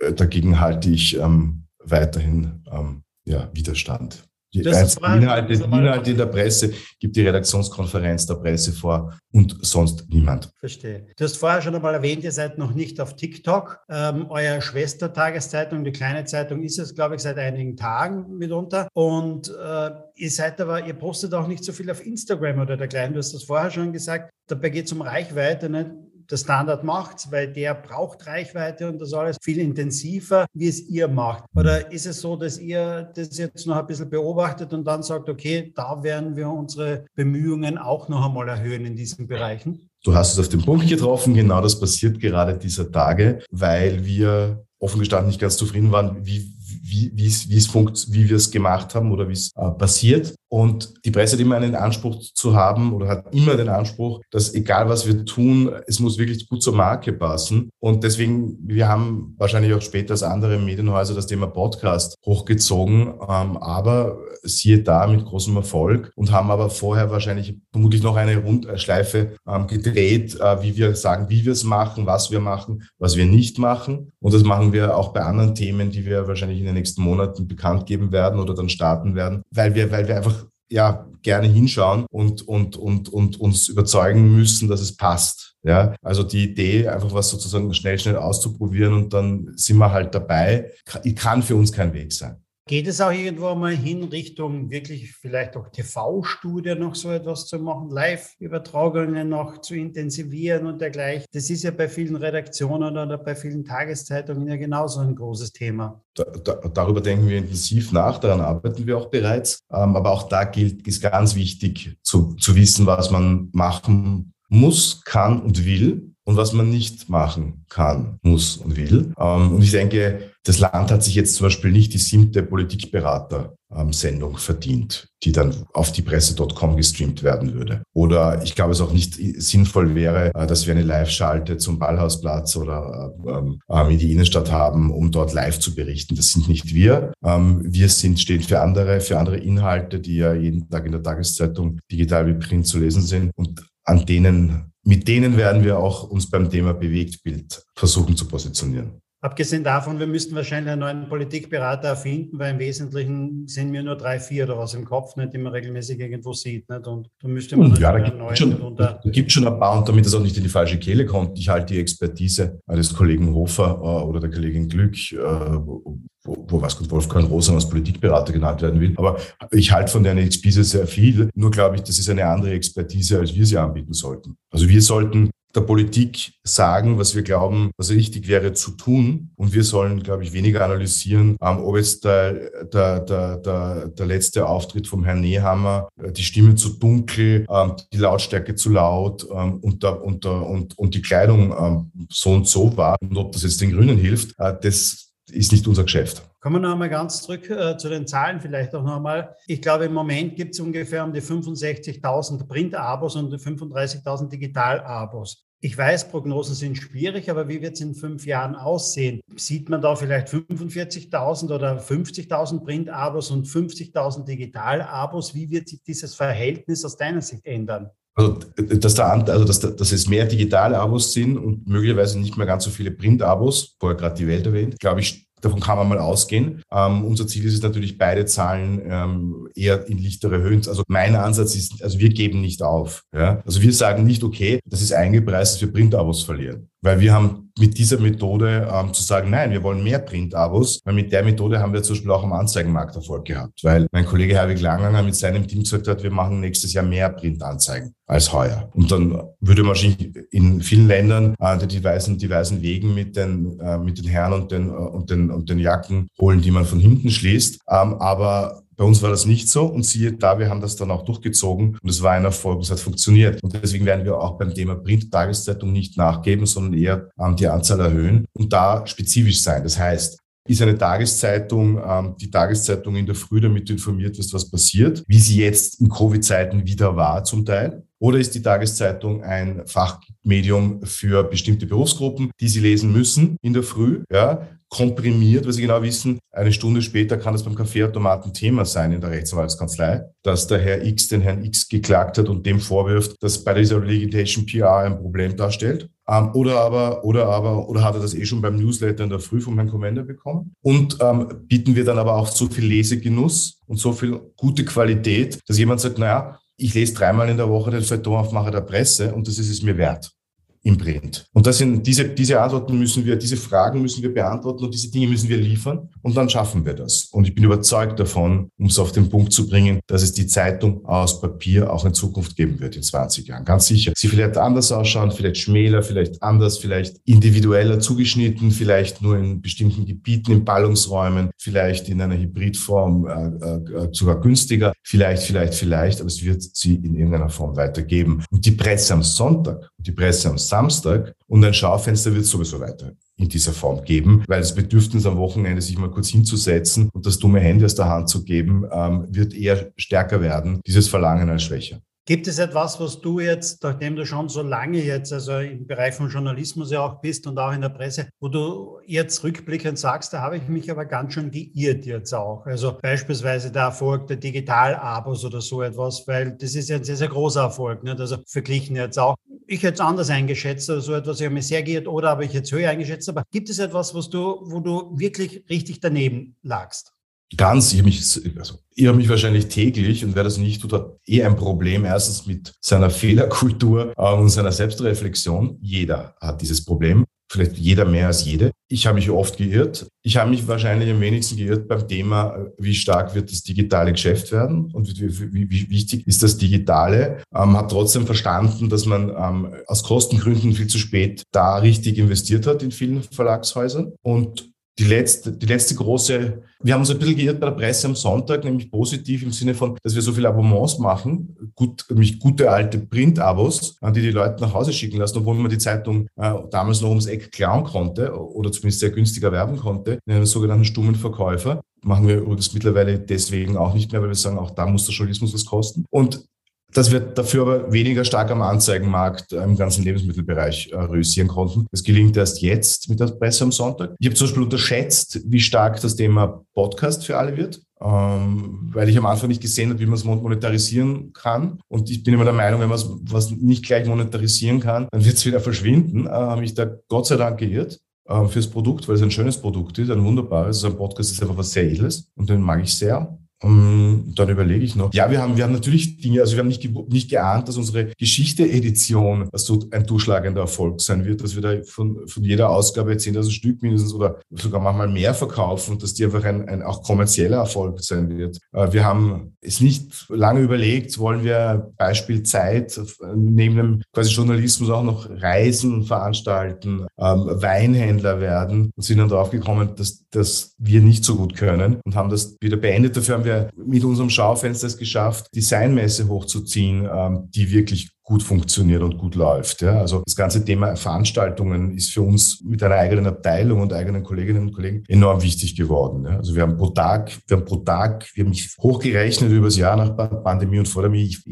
[SPEAKER 3] äh, dagegen halte ich ähm, weiterhin ähm, ja, Widerstand. Die Inhalte, Inhalte in der Presse gibt die Redaktionskonferenz der Presse vor und sonst niemand.
[SPEAKER 2] Verstehe. Du hast vorher schon einmal erwähnt, ihr seid noch nicht auf TikTok. Ähm, euer Schwestertageszeitung, die kleine Zeitung, ist es, glaube ich, seit einigen Tagen mitunter. Und äh, ihr seid aber, ihr postet auch nicht so viel auf Instagram oder dergleichen. Du hast das vorher schon gesagt. Dabei geht es um Reichweite. Nicht? Der Standard macht, weil der braucht Reichweite und das alles viel intensiver, wie es ihr macht? Oder ist es so, dass ihr das jetzt noch ein bisschen beobachtet und dann sagt, okay, da werden wir unsere Bemühungen auch noch einmal erhöhen in diesen Bereichen?
[SPEAKER 3] Du hast es auf den Punkt getroffen. Genau das passiert gerade dieser Tage, weil wir offen gestanden nicht ganz zufrieden waren, wie, wie, wie, es, wie, es funkt, wie wir es gemacht haben oder wie es äh, passiert. Und die Presse hat immer einen Anspruch zu haben oder hat immer den Anspruch, dass egal was wir tun, es muss wirklich gut zur Marke passen. Und deswegen, wir haben wahrscheinlich auch später als andere Medienhäuser das Thema Podcast hochgezogen, ähm, aber siehe da mit großem Erfolg und haben aber vorher wahrscheinlich vermutlich noch eine Rundschleife ähm, gedreht, äh, wie wir sagen, wie wir es machen, was wir machen, was wir nicht machen. Und das machen wir auch bei anderen Themen, die wir wahrscheinlich in den nächsten Monaten bekannt geben werden oder dann starten werden, weil wir, weil wir einfach ja, gerne hinschauen und, und, und, und uns überzeugen müssen, dass es passt. Ja, also die Idee, einfach was sozusagen schnell, schnell auszuprobieren und dann sind wir halt dabei, kann für uns kein Weg sein.
[SPEAKER 2] Geht es auch irgendwo mal hin Richtung wirklich vielleicht auch TV-Studio noch so etwas zu machen, Live-Übertragungen noch zu intensivieren und dergleichen? Das ist ja bei vielen Redaktionen oder bei vielen Tageszeitungen ja genauso ein großes Thema.
[SPEAKER 3] Da, da, darüber denken wir intensiv nach, daran arbeiten wir auch bereits. Ähm, aber auch da gilt, ist ganz wichtig zu, zu wissen, was man machen muss, kann und will und was man nicht machen kann, muss und will. Ähm, und ich denke, das Land hat sich jetzt zum Beispiel nicht die siebte Politikberater-Sendung verdient, die dann auf die Presse.com gestreamt werden würde. Oder ich glaube, es auch nicht sinnvoll wäre, äh, dass wir eine Live-Schalte zum Ballhausplatz oder ähm, ähm, in die Innenstadt haben, um dort live zu berichten. Das sind nicht wir. wir sind, stehen für andere, für andere Inhalte, die ja jeden Tag in der Tageszeitung digital wie Print zu lesen sind. Und an denen mit denen werden wir auch uns beim Thema Bewegtbild versuchen zu positionieren.
[SPEAKER 2] Abgesehen davon, wir müssten wahrscheinlich einen neuen Politikberater erfinden, weil im Wesentlichen sind mir nur drei, vier oder was im Kopf, nicht, die man regelmäßig irgendwo sieht. Nicht? Und da müsste man
[SPEAKER 3] ja, da gibt schon, da gibt schon ein paar, und damit das auch nicht in die falsche Kehle kommt, ich halte die Expertise des Kollegen Hofer äh, oder der Kollegin Glück, äh, wo, was Wolfgang Rosen als Politikberater genannt werden will. Aber ich halte von der Expertise sehr viel. Nur glaube ich, das ist eine andere Expertise, als wir sie anbieten sollten. Also wir sollten der Politik sagen, was wir glauben, was richtig wäre zu tun. Und wir sollen, glaube ich, weniger analysieren, ähm, ob jetzt der, der, der, der, letzte Auftritt vom Herrn Nehammer, äh, die Stimme zu dunkel, ähm, die Lautstärke zu laut ähm, und, und, und, und die Kleidung so und so war. Und ob das jetzt den Grünen hilft, äh, das ist nicht unser Geschäft.
[SPEAKER 2] Kommen wir noch einmal ganz zurück äh, zu den Zahlen vielleicht auch noch einmal. Ich glaube, im Moment gibt es ungefähr um die 65.000 Print-Abos und 35.000 Digital-Abos. Ich weiß, Prognosen sind schwierig, aber wie wird es in fünf Jahren aussehen? Sieht man da vielleicht 45.000 oder 50.000 Print-Abos und 50.000 Digital-Abos? Wie wird sich dieses Verhältnis aus deiner Sicht ändern?
[SPEAKER 3] Also, dass, da, also dass, dass es mehr digitale Abos sind und möglicherweise nicht mehr ganz so viele Print-Abos, vorher gerade die Welt erwähnt, glaube ich, Davon kann man mal ausgehen. Ähm, unser Ziel ist es natürlich, beide Zahlen ähm, eher in lichtere Höhen. Also mein Ansatz ist, also wir geben nicht auf. Ja? Also wir sagen nicht, okay, das ist eingepreist, dass wir Print-Abos verlieren. Weil wir haben mit dieser Methode ähm, zu sagen, nein, wir wollen mehr Print-Abos, weil mit der Methode haben wir zum Beispiel auch am Anzeigenmarkt Erfolg gehabt. Weil mein Kollege Herwig Langanger mit seinem Team gesagt hat, wir machen nächstes Jahr mehr Print-Anzeigen als heuer. Und dann würde man in vielen Ländern äh, die, weißen, die weißen Wegen mit den, äh, mit den Herren und den, äh, und, den, und den Jacken holen, die man von hinten schließt. Ähm, aber bei uns war das nicht so und siehe da, wir haben das dann auch durchgezogen und es war ein Erfolg, es hat funktioniert. Und deswegen werden wir auch beim Thema Print-Tageszeitung nicht nachgeben, sondern eher ähm, die Anzahl erhöhen und da spezifisch sein. Das heißt, ist eine Tageszeitung, ähm, die Tageszeitung in der Früh, damit du informiert wirst, was passiert, wie sie jetzt in Covid-Zeiten wieder war zum Teil. Oder ist die Tageszeitung ein Fachmedium für bestimmte Berufsgruppen, die sie lesen müssen in der Früh? Ja, komprimiert, weil sie genau wissen, eine Stunde später kann es beim Kaffeeautomaten Thema sein in der Rechtsanwaltskanzlei, dass der Herr X den Herrn X geklagt hat und dem vorwirft, dass bei dieser Legitation PR ein Problem darstellt. Ähm, oder aber, oder aber, oder hat er das eh schon beim Newsletter in der Früh vom Herrn Kommender bekommen? Und ähm, bieten wir dann aber auch so viel Lesegenuss und so viel gute Qualität, dass jemand sagt, naja, ich lese dreimal in der Woche den Feuilleton auf der Presse und das ist es mir wert im Print? Und das sind diese, diese Antworten müssen wir, diese Fragen müssen wir beantworten und diese Dinge müssen wir liefern und dann schaffen wir das. Und ich bin überzeugt davon, um es auf den Punkt zu bringen, dass es die Zeitung aus Papier auch in Zukunft geben wird in 20 Jahren. Ganz sicher. Sie vielleicht anders ausschauen, vielleicht schmäler, vielleicht anders, vielleicht individueller zugeschnitten, vielleicht nur in bestimmten Gebieten, in Ballungsräumen, vielleicht in einer Hybridform äh, äh, sogar günstiger, vielleicht, vielleicht, vielleicht, aber es wird sie in irgendeiner Form weitergeben. Und die Presse am Sonntag die Presse am Samstag und ein Schaufenster wird sowieso weiter in dieser Form geben, weil das Bedürfnis am Wochenende, sich mal kurz hinzusetzen und das dumme Handy aus der Hand zu geben, ähm, wird eher stärker werden, dieses Verlangen als schwächer.
[SPEAKER 2] Gibt es etwas, was du jetzt, nachdem du schon so lange jetzt, also im Bereich von Journalismus ja auch bist und auch in der Presse, wo du jetzt rückblickend sagst, da habe ich mich aber ganz schön geirrt jetzt auch. Also beispielsweise der Erfolg der Digital-Abos oder so etwas, weil das ist ja ein sehr, sehr großer Erfolg. Nicht? Also verglichen jetzt auch. Ich hätte es anders eingeschätzt oder so etwas, ich habe mich sehr geirrt oder habe ich jetzt höher eingeschätzt. Aber gibt es etwas, was du, wo du wirklich richtig daneben lagst?
[SPEAKER 3] Ganz, ich habe mich, also, ich habe mich wahrscheinlich täglich und wer das nicht tut, hat eh ein Problem. Erstens mit seiner Fehlerkultur und seiner Selbstreflexion. Jeder hat dieses Problem. Vielleicht jeder mehr als jede. Ich habe mich oft geirrt. Ich habe mich wahrscheinlich am wenigsten geirrt beim Thema, äh, wie stark wird das digitale Geschäft werden und wie, wie, wie wichtig ist das Digitale. Ähm, hat trotzdem verstanden, dass man ähm, aus Kostengründen viel zu spät da richtig investiert hat in vielen Verlagshäusern und die letzte, die letzte große, wir haben uns ein bisschen geirrt bei der Presse am Sonntag, nämlich positiv im Sinne von, dass wir so viele Abonnements machen, gut, nämlich gute alte Print-Abos, die die Leute nach Hause schicken lassen, obwohl man die Zeitung äh, damals noch ums Eck klauen konnte oder zumindest sehr günstig erwerben konnte, in einem sogenannten stummen Verkäufer. Machen wir übrigens mittlerweile deswegen auch nicht mehr, weil wir sagen, auch da muss der Journalismus was kosten. Und dass wir dafür aber weniger stark am Anzeigenmarkt im ganzen Lebensmittelbereich äh, konnten. Das gelingt erst jetzt mit der Presse am Sonntag. Ich habe zum Beispiel unterschätzt, wie stark das Thema Podcast für alle wird. Ähm, weil ich am Anfang nicht gesehen habe, wie man es monetarisieren kann. Und ich bin immer der Meinung, wenn man was nicht gleich monetarisieren kann, dann wird es wieder verschwinden. Äh, habe mich da Gott sei Dank geirrt äh, fürs Produkt, weil es ein schönes Produkt ist, ein wunderbares. Also ein Podcast ist einfach was sehr Edles und den mag ich sehr. Um, dann überlege ich noch. Ja, wir haben, wir haben natürlich Dinge, also wir haben nicht, nicht geahnt, dass unsere Geschichte-Edition so ein durchschlagender Erfolg sein wird, dass wir da von, von jeder Ausgabe 10.000 Stück mindestens oder sogar manchmal mehr verkaufen und dass die einfach ein, ein auch kommerzieller Erfolg sein wird. Äh, wir haben es nicht lange überlegt, wollen wir Beispiel Zeit neben dem quasi Journalismus auch noch Reisen veranstalten, ähm, Weinhändler werden und sind dann drauf gekommen, dass, dass wir nicht so gut können und haben das wieder beendet. Dafür haben wir wir mit unserem Schaufenster es geschafft, Designmesse hochzuziehen, ähm, die wirklich gut funktioniert und gut läuft. Ja. Also das ganze Thema Veranstaltungen ist für uns mit einer eigenen Abteilung und eigenen Kolleginnen und Kollegen enorm wichtig geworden. Ja. Also wir haben pro Tag, wir haben pro Tag, wir haben mich hochgerechnet über das Jahr nach Pandemie und vor der mich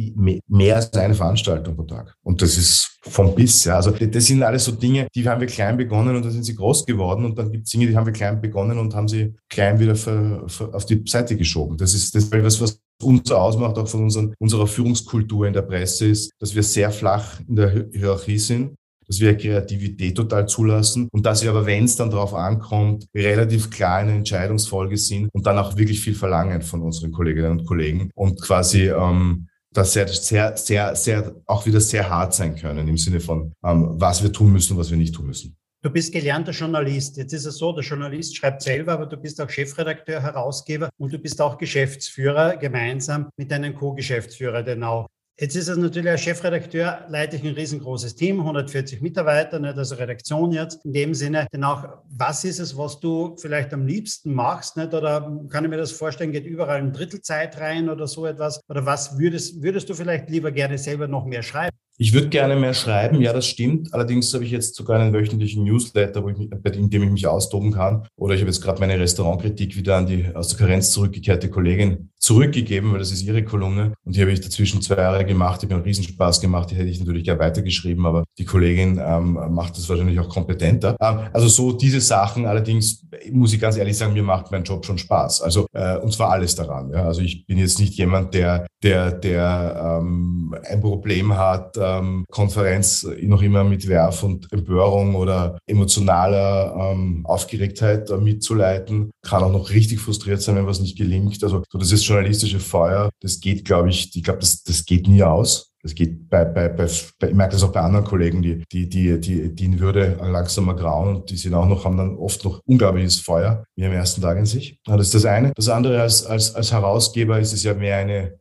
[SPEAKER 3] mehr als eine Veranstaltung pro Tag. Und das ist vom Biss. Ja. Also das sind alles so Dinge, die haben wir klein begonnen und dann sind sie groß geworden und dann gibt es Dinge, die haben wir klein begonnen und haben sie klein wieder für, für auf die Seite geschoben. Das ist das ist etwas, was uns ausmacht, auch von unseren, unserer Führungskultur in der Presse ist, dass wir sehr flach in der Hierarchie sind, dass wir Kreativität total zulassen und dass wir aber, wenn es dann darauf ankommt, relativ klar in der Entscheidungsfolge sind und dann auch wirklich viel verlangen von unseren Kolleginnen und Kollegen und quasi ähm, das sehr, sehr, sehr, sehr, auch wieder sehr hart sein können im Sinne von, ähm, was wir tun müssen, was wir nicht tun müssen.
[SPEAKER 2] Du bist gelernter Journalist. Jetzt ist es so, der Journalist schreibt selber, aber du bist auch Chefredakteur, Herausgeber und du bist auch Geschäftsführer gemeinsam mit deinem Co-Geschäftsführer, denn auch Jetzt ist es natürlich als Chefredakteur, leite ich ein riesengroßes Team, 140 Mitarbeiter, nicht also Redaktion jetzt. In dem Sinne, denn auch, was ist es, was du vielleicht am liebsten machst, nicht? Oder kann ich mir das vorstellen, geht überall ein Drittel Zeit rein oder so etwas? Oder was würdest, würdest du vielleicht lieber gerne selber noch mehr schreiben?
[SPEAKER 3] Ich würde gerne mehr schreiben, ja, das stimmt. Allerdings habe ich jetzt sogar einen wöchentlichen Newsletter, wo ich mich, bei dem ich mich austoben kann. Oder ich habe jetzt gerade meine Restaurantkritik wieder an die aus der Karenz zurückgekehrte Kollegin zurückgegeben, weil das ist ihre Kolumne. Und die habe ich dazwischen zwei Jahre gemacht. Die hat mir einen Riesenspaß gemacht. Die hätte ich natürlich gerne weitergeschrieben, aber die Kollegin ähm, macht das wahrscheinlich auch kompetenter. Ähm, also so diese Sachen. Allerdings muss ich ganz ehrlich sagen, mir macht mein Job schon Spaß. Also äh, und zwar alles daran. Ja. Also ich bin jetzt nicht jemand, der der der ähm, ein Problem hat ähm, Konferenz noch immer mit Werf und Empörung oder emotionaler ähm, Aufgeregtheit äh, mitzuleiten. Kann auch noch richtig frustriert sein, wenn was nicht gelingt. Also so das ist journalistische Feuer, das geht, glaube ich, ich glaube, das, das geht nie aus. Das geht bei, bei, bei, ich merke das auch bei anderen Kollegen, die, die, die, die, die in Würde langsam grauen und die sind auch noch, haben dann oft noch unglaubliches Feuer wie am ersten Tag in sich. Das ist das eine. Das andere, als, als, als Herausgeber ist es ja mehr eine,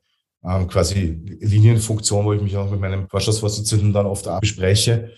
[SPEAKER 3] ähm, quasi Linienfunktion, wo ich mich auch mit meinem Vorstandsvorsitzenden dann oft bespreche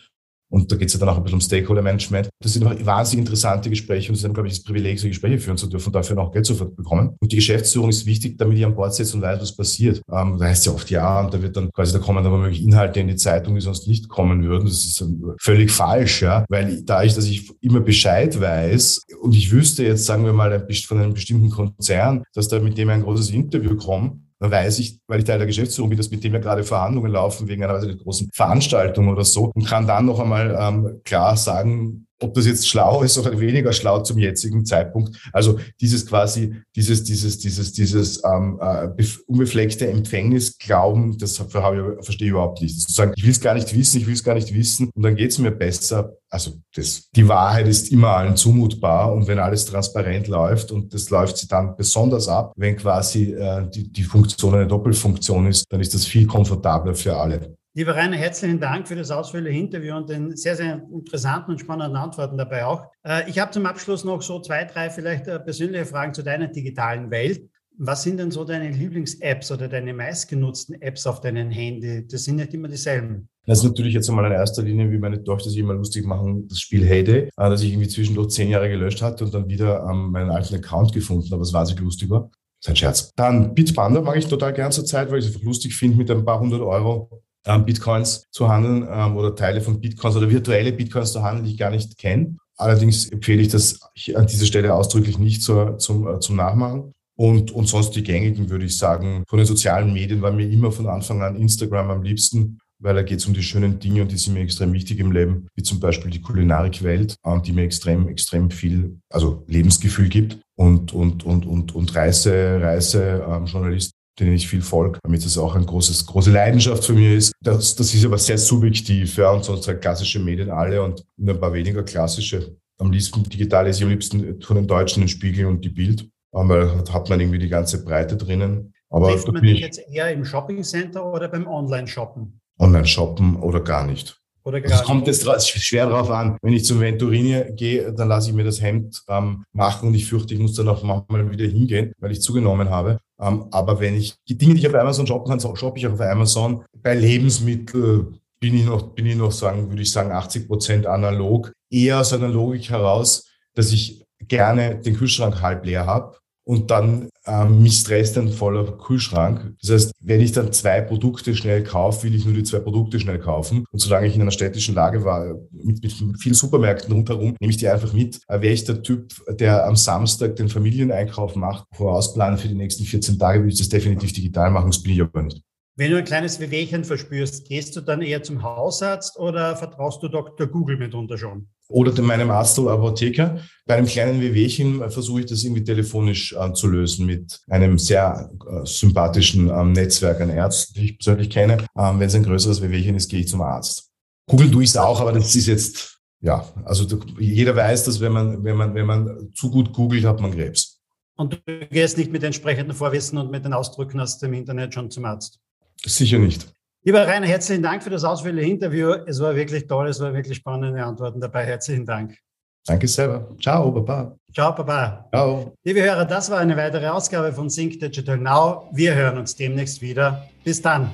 [SPEAKER 3] und da geht es ja dann auch ein bisschen um Stakeholder-Management. Das sind wahnsinnig interessante Gespräche und es ist, glaube ich, das Privileg, so Gespräche führen zu dürfen und dafür noch Geld zu bekommen. Und die Geschäftsführung ist wichtig, damit ich an Bord sitze und weiß, was passiert. Ähm, da heißt ja oft ja und da wird dann quasi, da kommen dann womöglich Inhalte in die Zeitung, die sonst nicht kommen würden. Das ist völlig falsch, ja, weil da ich, dass ich immer Bescheid weiß und ich wüsste jetzt, sagen wir mal, von einem bestimmten Konzern, dass da mit dem ein großes Interview kommt, weiß ich, weil ich Teil der Geschäftsführung bin, dass mit dem ja gerade Verhandlungen laufen wegen einer, großen Veranstaltung oder so. Und kann dann noch einmal ähm, klar sagen, ob das jetzt schlau ist oder weniger schlau zum jetzigen Zeitpunkt. Also dieses quasi, dieses, dieses, dieses, dieses ähm, äh, unbefleckte Empfängnisglauben, das habe verstehe ich überhaupt nicht. Sozusagen, ich will es gar nicht wissen, ich will es gar nicht wissen und dann geht es mir besser. Also das, die Wahrheit ist immer allen zumutbar und wenn alles transparent läuft und das läuft sie dann besonders ab, wenn quasi äh, die, die Funktion eine Doppelfunktion ist, dann ist das viel komfortabler für alle.
[SPEAKER 2] Lieber Rainer, herzlichen Dank für das ausführliche Interview und den sehr, sehr interessanten und spannenden Antworten dabei auch. Äh, ich habe zum Abschluss noch so zwei, drei vielleicht äh, persönliche Fragen zu deiner digitalen Welt. Was sind denn so deine Lieblings-Apps oder deine meistgenutzten Apps auf deinem Handy? Das sind nicht immer dieselben.
[SPEAKER 3] Das ist natürlich jetzt einmal in erster Linie, wie meine Tochter sich immer lustig machen, das Spiel Heyday, äh, das ich irgendwie zwischendurch zehn Jahre gelöscht hatte und dann wieder ähm, meinen alten Account gefunden habe, lustig war. Das ist ein Scherz. Dann Bitpanda mag ich total gern zur Zeit, weil ich es einfach lustig finde, mit ein paar hundert Euro Bitcoins zu handeln ähm, oder Teile von Bitcoins oder virtuelle Bitcoins zu handeln, die ich gar nicht kenne. Allerdings empfehle ich das an dieser Stelle ausdrücklich nicht zur, zum, äh, zum Nachmachen. Und, und sonst die gängigen, würde ich sagen. Von den sozialen Medien war mir immer von Anfang an Instagram am liebsten, weil da geht es um die schönen Dinge und die sind mir extrem wichtig im Leben, wie zum Beispiel die Kulinarikwelt, ähm, die mir extrem, extrem viel, also Lebensgefühl gibt und, und, und, und, und Reise, Reise, ähm, Journalist, denen ich viel folge, damit das auch eine großes, große Leidenschaft für mich ist. Das, das ist aber sehr subjektiv, ja, und sonst halt klassische Medien alle und nur ein paar weniger klassische. Am liebsten digital ist am liebsten von den Deutschen den Spiegel und die Bild, weil hat man irgendwie die ganze Breite drinnen.
[SPEAKER 2] Aber Trifft man dich jetzt eher im Shoppingcenter oder beim Online-Shoppen?
[SPEAKER 3] Online-Shoppen oder gar nicht. Oder gar es kommt jetzt schwer drauf an. Wenn ich zum Venturini gehe, dann lasse ich mir das Hemd ähm, machen und ich fürchte, ich muss dann auch manchmal wieder hingehen, weil ich zugenommen habe. Ähm, aber wenn ich die Dinge, die ich auf Amazon shoppen kann, shoppe ich auch auf Amazon. Bei Lebensmitteln bin ich noch, bin ich noch sagen, würde ich sagen, 80 Prozent analog. Eher aus einer Logik heraus, dass ich gerne den Kühlschrank halb leer habe und dann ähm, mich stresst ein voller Kühlschrank. Das heißt, wenn ich dann zwei Produkte schnell kaufe, will ich nur die zwei Produkte schnell kaufen. Und solange ich in einer städtischen Lage war, mit, mit vielen Supermärkten rundherum, nehme ich die einfach mit. Äh, Wäre ich der Typ, der am Samstag den Familieneinkauf macht, vorausplanen für die nächsten 14 Tage, würde ich das definitiv digital machen. Das bin ich aber nicht.
[SPEAKER 2] Wenn du ein kleines Wehwehchen verspürst, gehst du dann eher zum Hausarzt oder vertraust du Dr. Google mitunter schon?
[SPEAKER 3] Oder meinem Arzt oder Apotheker. Bei einem kleinen Wehwehchen versuche ich das irgendwie telefonisch äh, zu lösen mit einem sehr äh, sympathischen ähm, Netzwerk an Ärzten, die ich persönlich kenne. Ähm, Wenn es ein größeres Wehwehchen ist, gehe ich zum Arzt. Google tue ich es auch, aber das ist jetzt, ja, also jeder weiß, dass wenn man, wenn man, wenn man zu gut googelt, hat man Krebs.
[SPEAKER 2] Und du gehst nicht mit entsprechenden Vorwissen und mit den Ausdrücken aus dem Internet schon zum Arzt?
[SPEAKER 3] Sicher nicht.
[SPEAKER 2] Lieber Rainer, herzlichen Dank für das ausführliche Interview. Es war wirklich toll, es war wirklich spannende Antworten dabei. Herzlichen Dank.
[SPEAKER 3] Danke selber. Ciao, Baba.
[SPEAKER 2] Ciao, Baba. Ciao. Liebe Hörer, das war eine weitere Ausgabe von Sync Digital Now. Wir hören uns demnächst wieder. Bis dann.